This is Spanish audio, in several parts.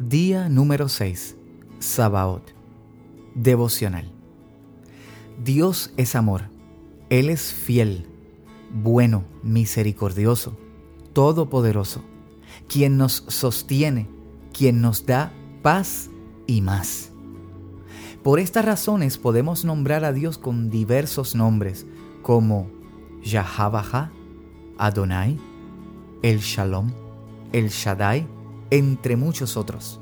Día número 6. Sabaot. Devocional. Dios es amor. Él es fiel, bueno, misericordioso, todopoderoso, quien nos sostiene, quien nos da paz y más. Por estas razones podemos nombrar a Dios con diversos nombres, como Yahabaha, Adonai, El Shalom, El Shaddai, entre muchos otros.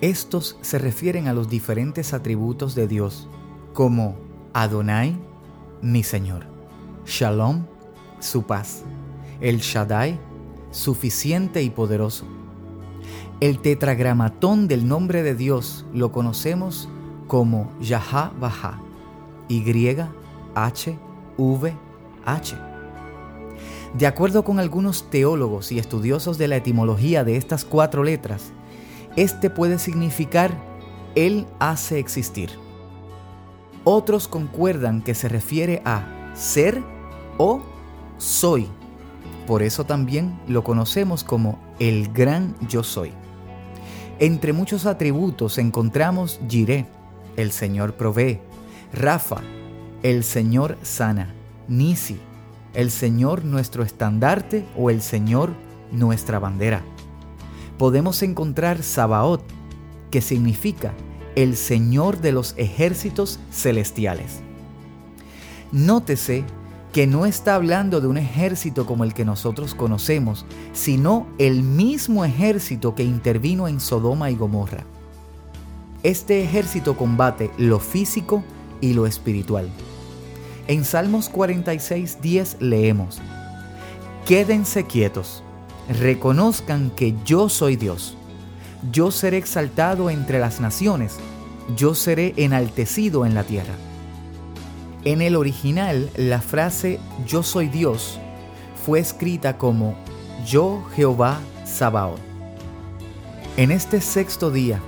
Estos se refieren a los diferentes atributos de Dios, como Adonai, mi Señor, Shalom, su paz, el Shaddai, suficiente y poderoso. El tetragramatón del nombre de Dios lo conocemos como Yahavah, Y, H, V, H. De acuerdo con algunos teólogos y estudiosos de la etimología de estas cuatro letras, este puede significar Él hace existir. Otros concuerdan que se refiere a ser o soy. Por eso también lo conocemos como el gran yo soy. Entre muchos atributos encontramos Jireh, el Señor provee, Rafa, el Señor sana, Nisi, el Señor nuestro estandarte o el Señor nuestra bandera. Podemos encontrar Sabaot, que significa el Señor de los ejércitos celestiales. Nótese que no está hablando de un ejército como el que nosotros conocemos, sino el mismo ejército que intervino en Sodoma y Gomorra. Este ejército combate lo físico y lo espiritual. En Salmos 46, 10 leemos, Quédense quietos, reconozcan que yo soy Dios. Yo seré exaltado entre las naciones, yo seré enaltecido en la tierra. En el original, la frase yo soy Dios fue escrita como yo Jehová Sabaoth. En este sexto día,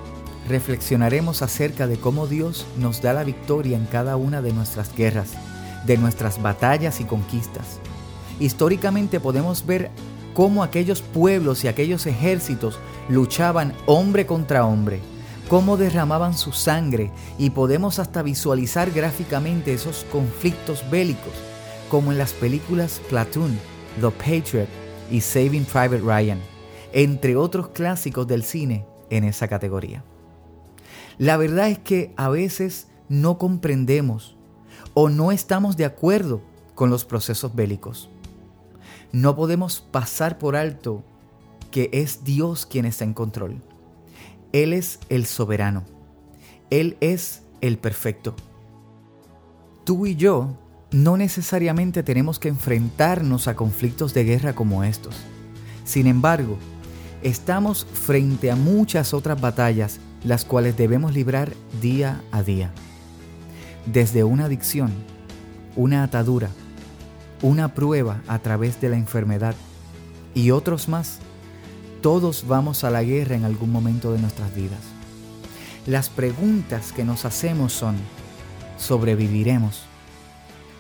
reflexionaremos acerca de cómo Dios nos da la victoria en cada una de nuestras guerras de nuestras batallas y conquistas. Históricamente podemos ver cómo aquellos pueblos y aquellos ejércitos luchaban hombre contra hombre, cómo derramaban su sangre y podemos hasta visualizar gráficamente esos conflictos bélicos, como en las películas Platoon, The Patriot y Saving Private Ryan, entre otros clásicos del cine en esa categoría. La verdad es que a veces no comprendemos o no estamos de acuerdo con los procesos bélicos. No podemos pasar por alto que es Dios quien está en control. Él es el soberano. Él es el perfecto. Tú y yo no necesariamente tenemos que enfrentarnos a conflictos de guerra como estos. Sin embargo, estamos frente a muchas otras batallas las cuales debemos librar día a día desde una adicción, una atadura, una prueba a través de la enfermedad y otros más, todos vamos a la guerra en algún momento de nuestras vidas. Las preguntas que nos hacemos son, ¿sobreviviremos?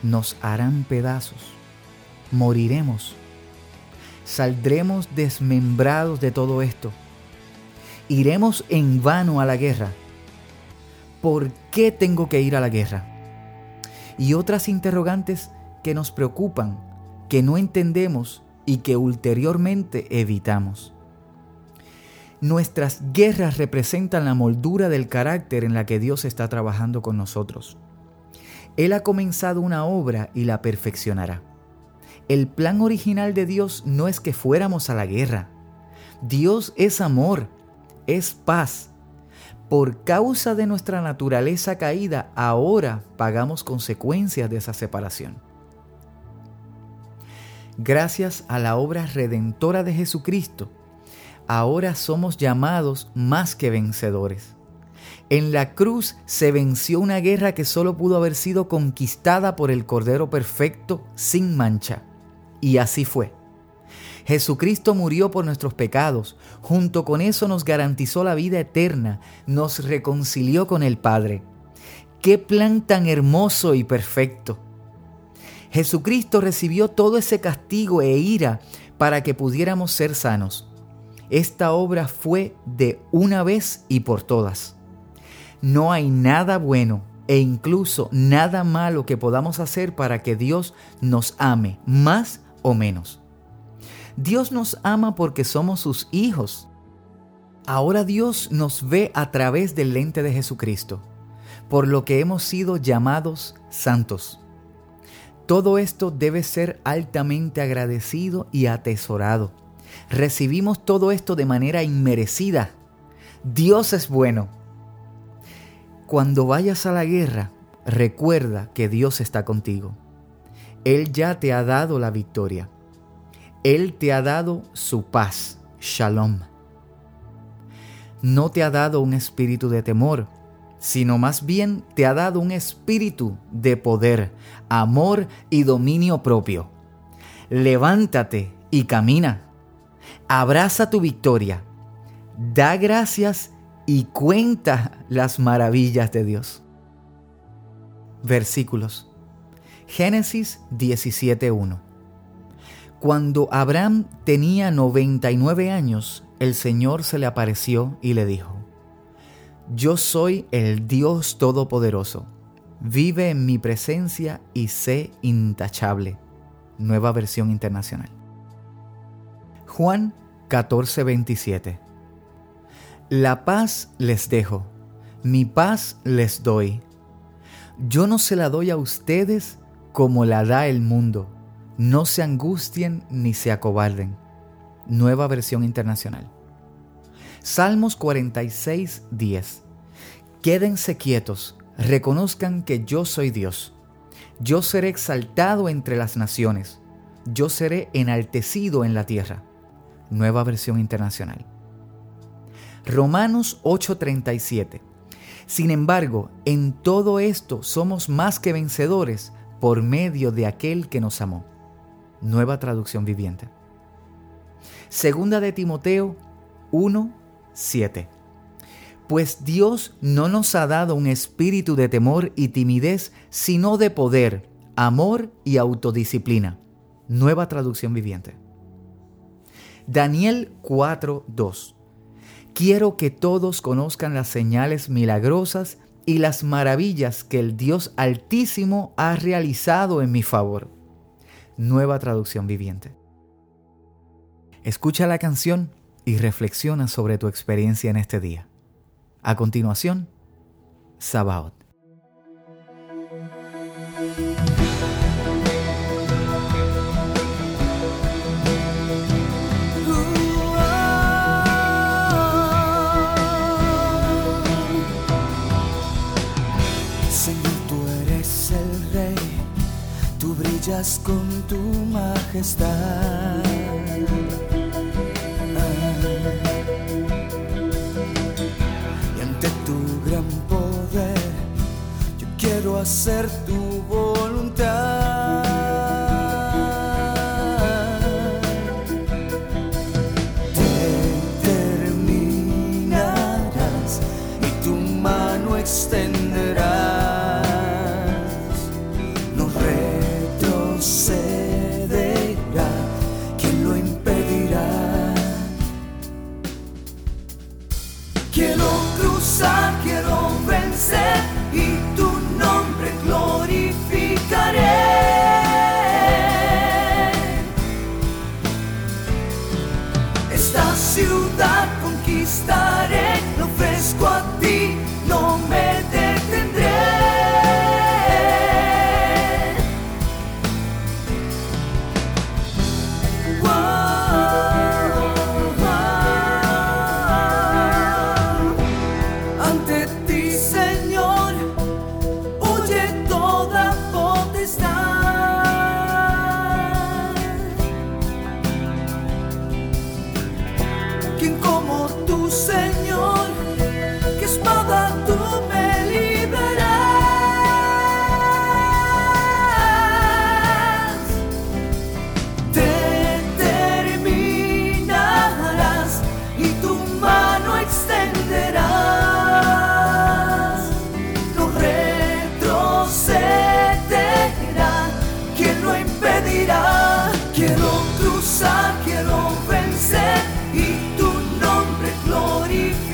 ¿Nos harán pedazos? ¿Moriremos? ¿Saldremos desmembrados de todo esto? ¿Iremos en vano a la guerra? ¿Por qué tengo que ir a la guerra? Y otras interrogantes que nos preocupan, que no entendemos y que ulteriormente evitamos. Nuestras guerras representan la moldura del carácter en la que Dios está trabajando con nosotros. Él ha comenzado una obra y la perfeccionará. El plan original de Dios no es que fuéramos a la guerra. Dios es amor, es paz, por causa de nuestra naturaleza caída, ahora pagamos consecuencias de esa separación. Gracias a la obra redentora de Jesucristo, ahora somos llamados más que vencedores. En la cruz se venció una guerra que solo pudo haber sido conquistada por el Cordero Perfecto sin mancha. Y así fue. Jesucristo murió por nuestros pecados, junto con eso nos garantizó la vida eterna, nos reconcilió con el Padre. ¡Qué plan tan hermoso y perfecto! Jesucristo recibió todo ese castigo e ira para que pudiéramos ser sanos. Esta obra fue de una vez y por todas. No hay nada bueno e incluso nada malo que podamos hacer para que Dios nos ame, más o menos. Dios nos ama porque somos sus hijos. Ahora Dios nos ve a través del lente de Jesucristo, por lo que hemos sido llamados santos. Todo esto debe ser altamente agradecido y atesorado. Recibimos todo esto de manera inmerecida. Dios es bueno cuando vayas a la guerra, recuerda que Dios está contigo. Él ya te ha dado la victoria. Él te ha dado su paz, shalom. No te ha dado un espíritu de temor, sino más bien te ha dado un espíritu de poder, amor y dominio propio. Levántate y camina. Abraza tu victoria. Da gracias y cuenta las maravillas de Dios. Versículos. Génesis 17.1. Cuando Abraham tenía 99 años, el Señor se le apareció y le dijo, Yo soy el Dios Todopoderoso, vive en mi presencia y sé intachable. Nueva versión internacional. Juan 14:27 la paz les dejo, mi paz les doy. Yo no se la doy a ustedes como la da el mundo. No se angustien ni se acobarden. Nueva versión internacional. Salmos 46, 10. Quédense quietos, reconozcan que yo soy Dios. Yo seré exaltado entre las naciones. Yo seré enaltecido en la tierra. Nueva versión internacional. Romanos 8:37. Sin embargo, en todo esto somos más que vencedores por medio de aquel que nos amó. Nueva traducción viviente. Segunda de Timoteo 1:7. Pues Dios no nos ha dado un espíritu de temor y timidez, sino de poder, amor y autodisciplina. Nueva traducción viviente. Daniel 4:2. Quiero que todos conozcan las señales milagrosas y las maravillas que el Dios Altísimo ha realizado en mi favor. Nueva traducción viviente. Escucha la canción y reflexiona sobre tu experiencia en este día. A continuación, Sabaoth. Con tu majestad. Y ante tu gran poder, yo quiero hacer tu voluntad. Determinarás y tu mano extenderás.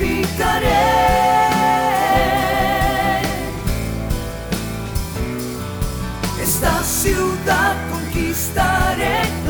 edificaré. Esta ciudad conquistaré.